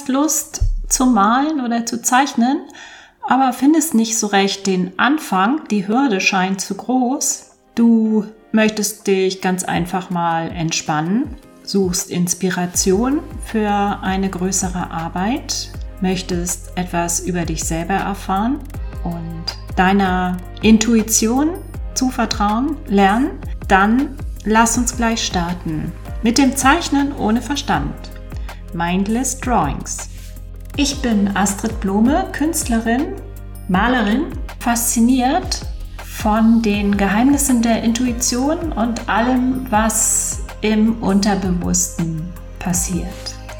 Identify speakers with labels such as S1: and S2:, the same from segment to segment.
S1: hast Lust zu malen oder zu zeichnen, aber findest nicht so recht den Anfang, die Hürde scheint zu groß. Du möchtest dich ganz einfach mal entspannen, suchst Inspiration für eine größere Arbeit, möchtest etwas über dich selber erfahren und deiner Intuition zu vertrauen lernen, dann lass uns gleich starten mit dem Zeichnen ohne Verstand. Mindless Drawings. Ich bin Astrid Blome, Künstlerin, Malerin, fasziniert von den Geheimnissen der Intuition und allem, was im Unterbewussten passiert.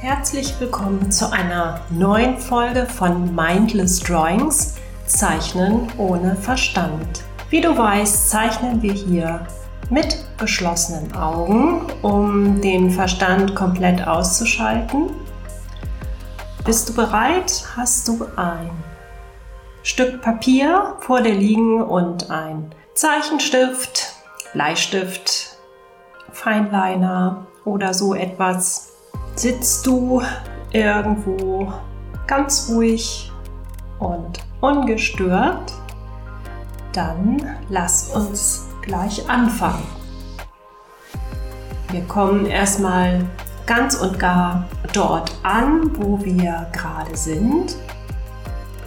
S2: Herzlich willkommen zu einer neuen Folge von Mindless Drawings, Zeichnen ohne Verstand. Wie du weißt, zeichnen wir hier mit geschlossenen Augen, um den Verstand komplett auszuschalten. Bist du bereit? Hast du ein Stück Papier vor dir liegen und ein Zeichenstift, Bleistift, Feinliner oder so etwas. Sitzt du irgendwo ganz ruhig und ungestört, dann lass uns gleich anfangen. Wir kommen erstmal ganz und gar dort an, wo wir gerade sind.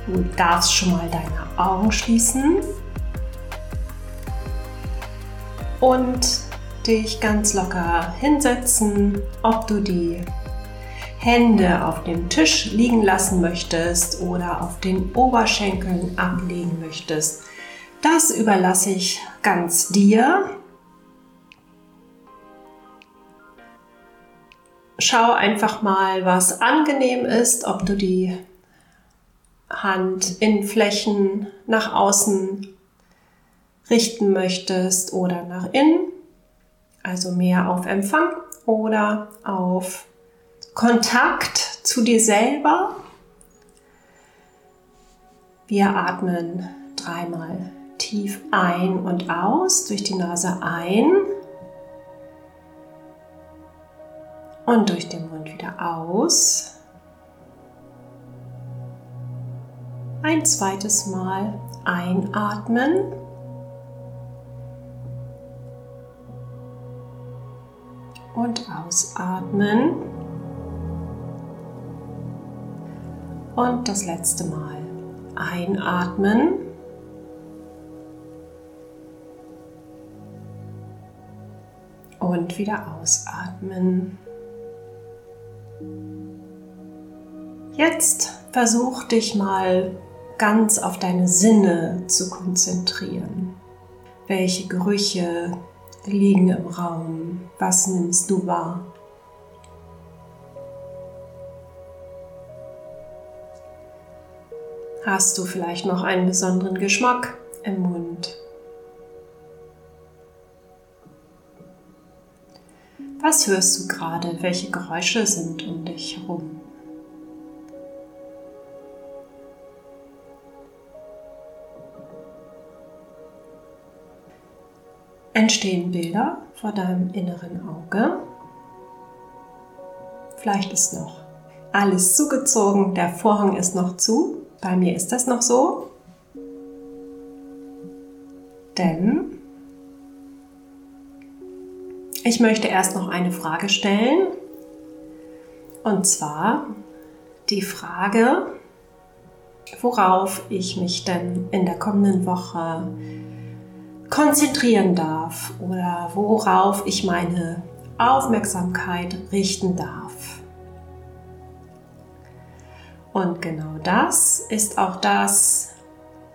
S2: Du darfst schon mal deine Augen schließen und dich ganz locker hinsetzen, ob du die Hände auf dem Tisch liegen lassen möchtest oder auf den Oberschenkeln ablegen möchtest. Das überlasse ich ganz dir. Schau einfach mal, was angenehm ist, ob du die Hand in Flächen nach außen richten möchtest oder nach innen, also mehr auf Empfang oder auf Kontakt zu dir selber. Wir atmen dreimal tief ein und aus durch die Nase ein und durch den Mund wieder aus. ein zweites Mal einatmen. Und ausatmen. Und das letzte Mal einatmen. Und wieder ausatmen. Jetzt versuch dich mal ganz auf deine Sinne zu konzentrieren. Welche Gerüche liegen im Raum? Was nimmst du wahr? Hast du vielleicht noch einen besonderen Geschmack im Mund? Was hörst du gerade? Welche Geräusche sind um dich herum? entstehen Bilder vor deinem inneren Auge. Vielleicht ist noch alles zugezogen, der Vorhang ist noch zu. Bei mir ist das noch so. Denn ich möchte erst noch eine Frage stellen. Und zwar die Frage, worauf ich mich denn in der kommenden Woche konzentrieren darf oder worauf ich meine Aufmerksamkeit richten darf. Und genau das ist auch das,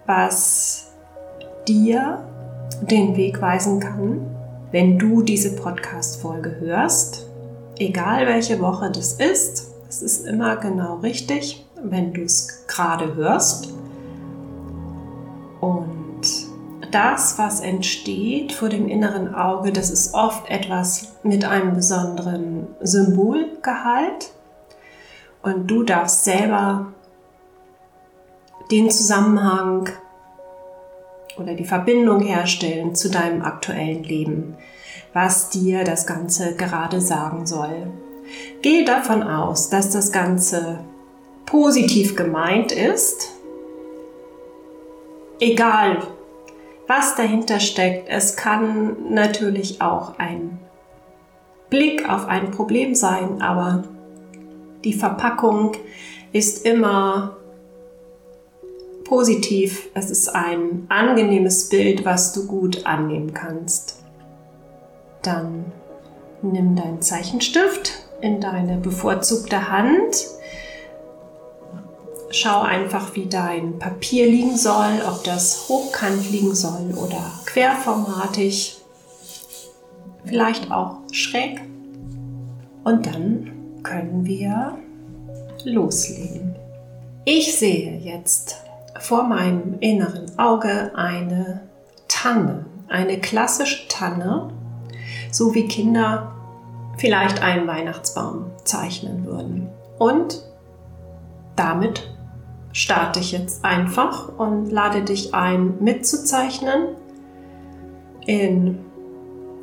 S2: was dir den Weg weisen kann, wenn du diese Podcast-Folge hörst. Egal welche Woche das ist, es ist immer genau richtig, wenn du es gerade hörst. Und das, was entsteht vor dem inneren Auge, das ist oft etwas mit einem besonderen Symbolgehalt. Und du darfst selber den Zusammenhang oder die Verbindung herstellen zu deinem aktuellen Leben, was dir das Ganze gerade sagen soll. Gehe davon aus, dass das Ganze positiv gemeint ist, egal was dahinter steckt, es kann natürlich auch ein Blick auf ein Problem sein, aber die Verpackung ist immer positiv. Es ist ein angenehmes Bild, was du gut annehmen kannst. Dann nimm deinen Zeichenstift in deine bevorzugte Hand. Schau einfach, wie dein Papier liegen soll, ob das hochkant liegen soll oder querformatig, vielleicht auch schräg. Und dann können wir loslegen. Ich sehe jetzt vor meinem inneren Auge eine Tanne, eine klassische Tanne, so wie Kinder vielleicht einen Weihnachtsbaum zeichnen würden. Und damit starte ich jetzt einfach und lade dich ein, mitzuzeichnen. In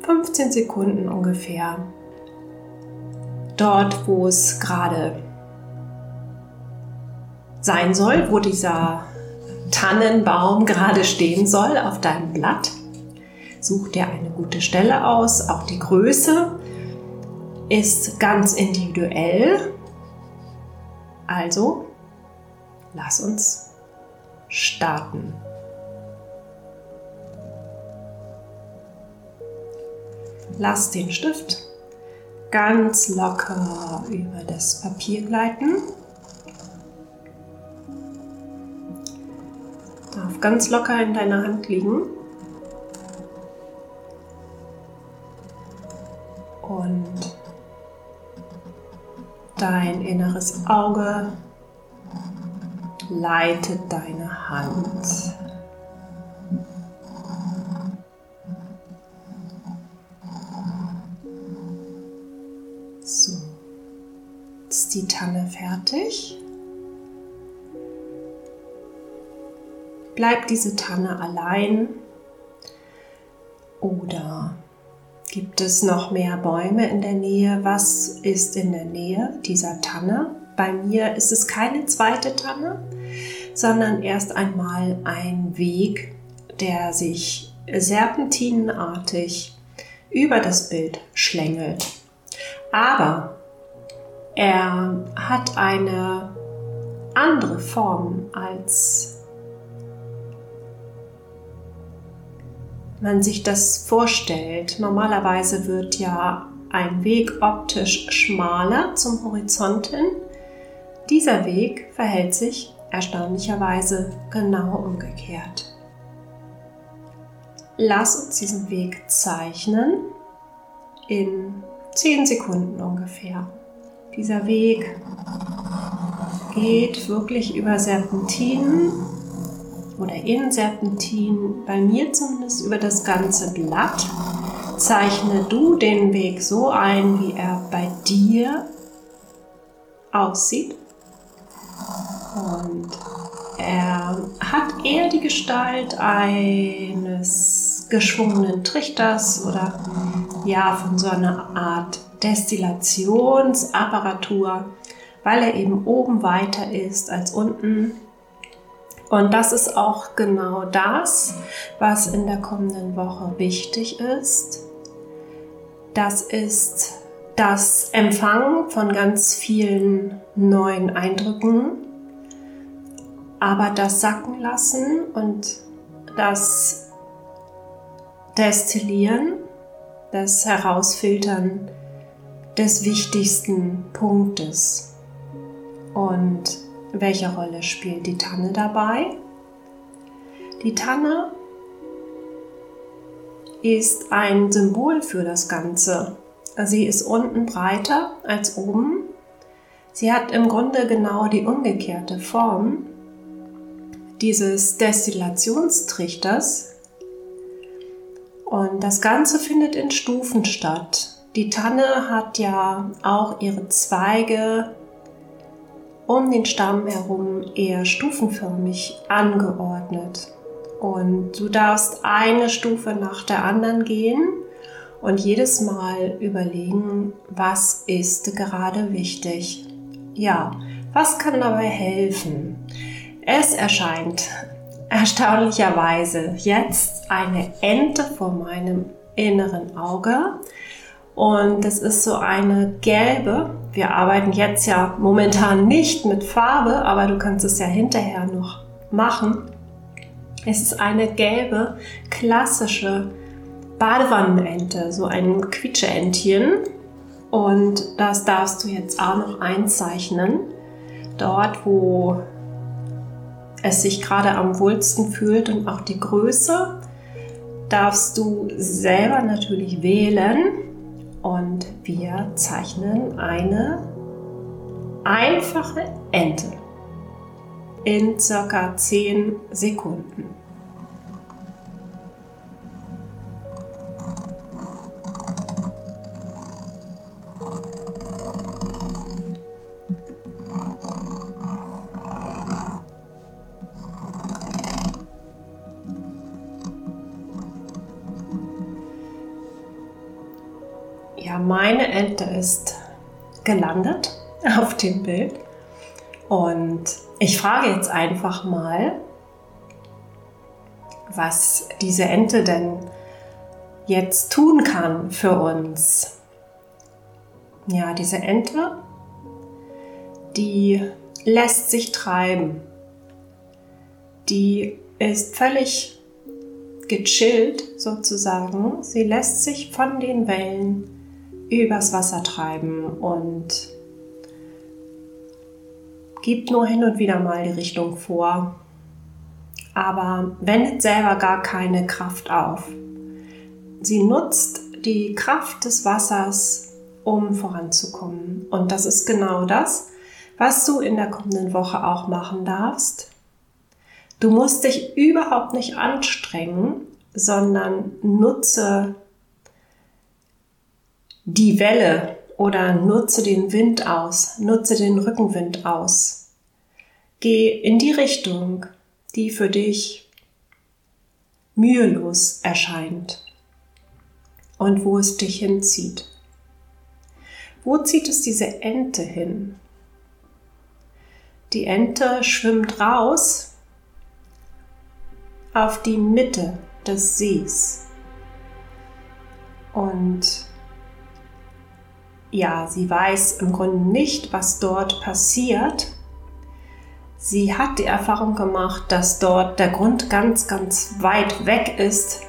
S2: 15 Sekunden ungefähr. Dort, wo es gerade sein soll, wo dieser Tannenbaum gerade stehen soll auf deinem Blatt. Such dir eine gute Stelle aus. Auch die Größe ist ganz individuell. Also, lass uns starten. Lass den Stift ganz locker über das Papier gleiten. Ganz locker in deiner Hand liegen. Und dein inneres Auge leitet deine Hand. So, ist die Tanne fertig. Bleibt diese Tanne allein oder gibt es noch mehr Bäume in der Nähe? Was ist in der Nähe dieser Tanne? Bei mir ist es keine zweite Tanne, sondern erst einmal ein Weg, der sich serpentinenartig über das Bild schlängelt. Aber er hat eine andere Form als man sich das vorstellt. Normalerweise wird ja ein Weg optisch schmaler zum Horizont hin. Dieser Weg verhält sich erstaunlicherweise genau umgekehrt. Lass uns diesen Weg zeichnen in 10 Sekunden ungefähr. Dieser Weg geht wirklich über Serpentinen oder in Serpentin, bei mir zumindest über das ganze Blatt, zeichne du den Weg so ein, wie er bei dir aussieht. Und er hat eher die Gestalt eines geschwungenen Trichters oder ja, von so einer Art Destillationsapparatur, weil er eben oben weiter ist als unten und das ist auch genau das, was in der kommenden Woche wichtig ist. Das ist das Empfangen von ganz vielen neuen Eindrücken, aber das Sacken lassen und das Destillieren, das Herausfiltern des wichtigsten Punktes. Und welche Rolle spielt die Tanne dabei? Die Tanne ist ein Symbol für das Ganze. Sie ist unten breiter als oben. Sie hat im Grunde genau die umgekehrte Form dieses Destillationstrichters. Und das Ganze findet in Stufen statt. Die Tanne hat ja auch ihre Zweige um den Stamm herum eher stufenförmig angeordnet. Und du darfst eine Stufe nach der anderen gehen und jedes Mal überlegen, was ist gerade wichtig. Ja, Was kann dabei helfen? Es erscheint erstaunlicherweise jetzt eine Ente vor meinem inneren Auge. Und das ist so eine gelbe. Wir arbeiten jetzt ja momentan nicht mit Farbe, aber du kannst es ja hinterher noch machen. Es ist eine gelbe, klassische Badewannenente, so ein Quietscheentchen. Und das darfst du jetzt auch noch einzeichnen. Dort, wo es sich gerade am wohlsten fühlt und auch die Größe, darfst du selber natürlich wählen. Und wir zeichnen eine einfache Ente in circa 10 Sekunden. Meine Ente ist gelandet auf dem Bild. Und ich frage jetzt einfach mal, was diese Ente denn jetzt tun kann für uns. Ja, diese Ente, die lässt sich treiben. Die ist völlig gechillt sozusagen. Sie lässt sich von den Wellen übers Wasser treiben und gibt nur hin und wieder mal die Richtung vor, aber wendet selber gar keine Kraft auf. Sie nutzt die Kraft des Wassers, um voranzukommen. Und das ist genau das, was du in der kommenden Woche auch machen darfst. Du musst dich überhaupt nicht anstrengen, sondern nutze die Welle oder nutze den Wind aus, nutze den Rückenwind aus. Geh in die Richtung, die für dich mühelos erscheint und wo es dich hinzieht. Wo zieht es diese Ente hin? Die Ente schwimmt raus auf die Mitte des Sees und ja, sie weiß im Grunde nicht, was dort passiert. Sie hat die Erfahrung gemacht, dass dort der Grund ganz, ganz weit weg ist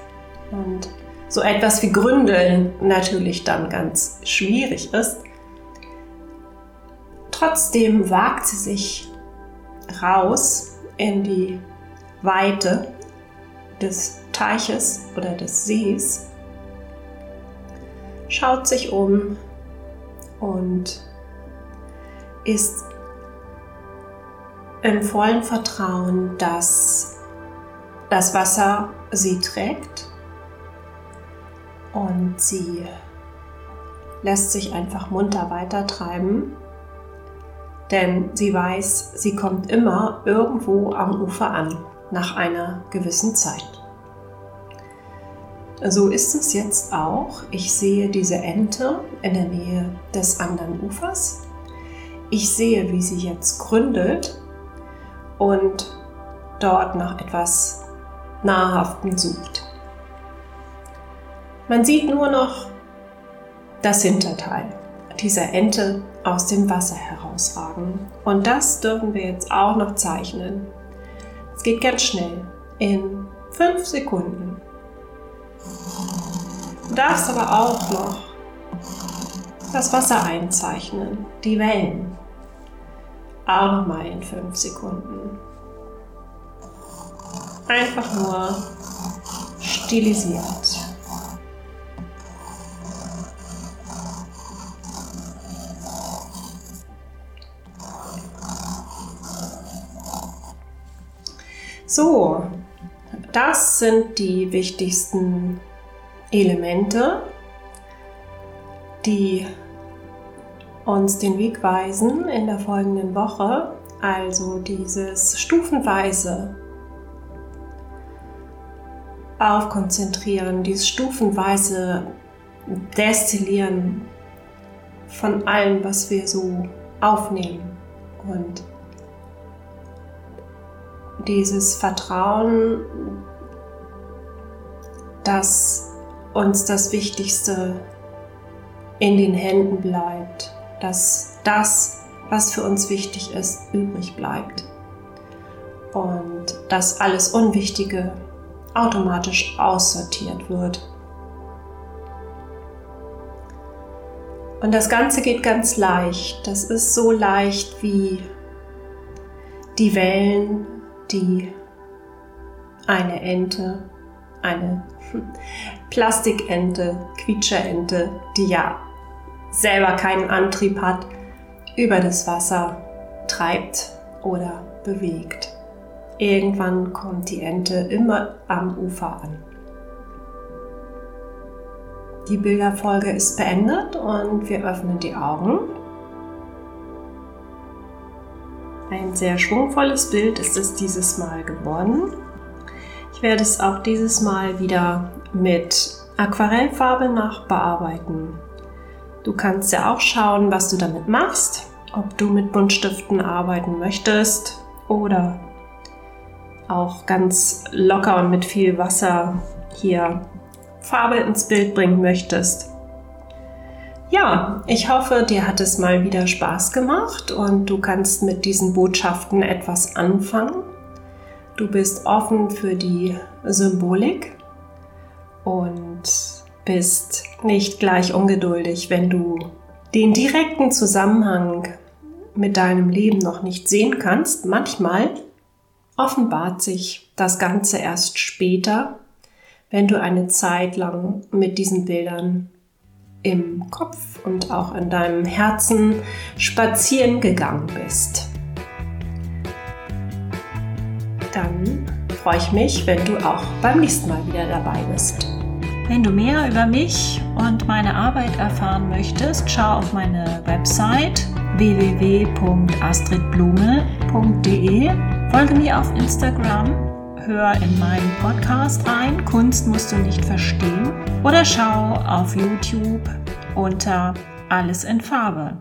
S2: und so etwas wie Gründeln natürlich dann ganz schwierig ist. Trotzdem wagt sie sich raus in die Weite des Teiches oder des Sees, schaut sich um, und ist im vollen Vertrauen, dass das Wasser sie trägt und sie lässt sich einfach munter weitertreiben, denn sie weiß, sie kommt immer irgendwo am Ufer an nach einer gewissen Zeit. So ist es jetzt auch. Ich sehe diese Ente in der Nähe des anderen Ufers. Ich sehe, wie sie jetzt gründelt und dort nach etwas Nahrhaftem sucht. Man sieht nur noch das Hinterteil dieser Ente aus dem Wasser herausragen. Und das dürfen wir jetzt auch noch zeichnen. Es geht ganz schnell. In fünf Sekunden darfst aber auch noch das Wasser einzeichnen, die Wellen. Auch nochmal in 5 Sekunden. Einfach nur stilisiert. So, das sind die wichtigsten Elemente, die uns den Weg weisen in der folgenden Woche. Also dieses stufenweise aufkonzentrieren, dieses stufenweise Destillieren von allem, was wir so aufnehmen Und dieses Vertrauen, dass uns das Wichtigste in den Händen bleibt, dass das, was für uns wichtig ist, übrig bleibt und dass alles Unwichtige automatisch aussortiert wird. Und das Ganze geht ganz leicht. Das ist so leicht wie die Wellen, die eine Ente, eine Plastikente, Quietscherente, die ja selber keinen Antrieb hat, über das Wasser treibt oder bewegt. Irgendwann kommt die Ente immer am Ufer an. Die Bilderfolge ist beendet und wir öffnen die Augen. Ein sehr schwungvolles Bild ist es dieses Mal geworden. Ich werde es auch dieses Mal wieder mit Aquarellfarbe nachbearbeiten. Du kannst ja auch schauen, was du damit machst, ob du mit Buntstiften arbeiten möchtest oder auch ganz locker und mit viel Wasser hier Farbe ins Bild bringen möchtest. Ja, ich hoffe, dir hat es mal wieder Spaß gemacht und du kannst mit diesen Botschaften etwas anfangen. Du bist offen für die Symbolik und bist nicht gleich ungeduldig, wenn du den direkten Zusammenhang mit deinem Leben noch nicht sehen kannst. Manchmal offenbart sich das Ganze erst später, wenn du eine Zeit lang mit diesen Bildern im Kopf und auch in deinem Herzen spazieren gegangen bist. Dann freue ich mich, wenn du auch beim nächsten Mal wieder dabei bist.
S1: Wenn du mehr über mich und meine Arbeit erfahren möchtest, schau auf meine Website www.astridblume.de, folge mir auf Instagram hör in meinen Podcast rein, Kunst musst du nicht verstehen, oder schau auf YouTube unter Alles in Farbe.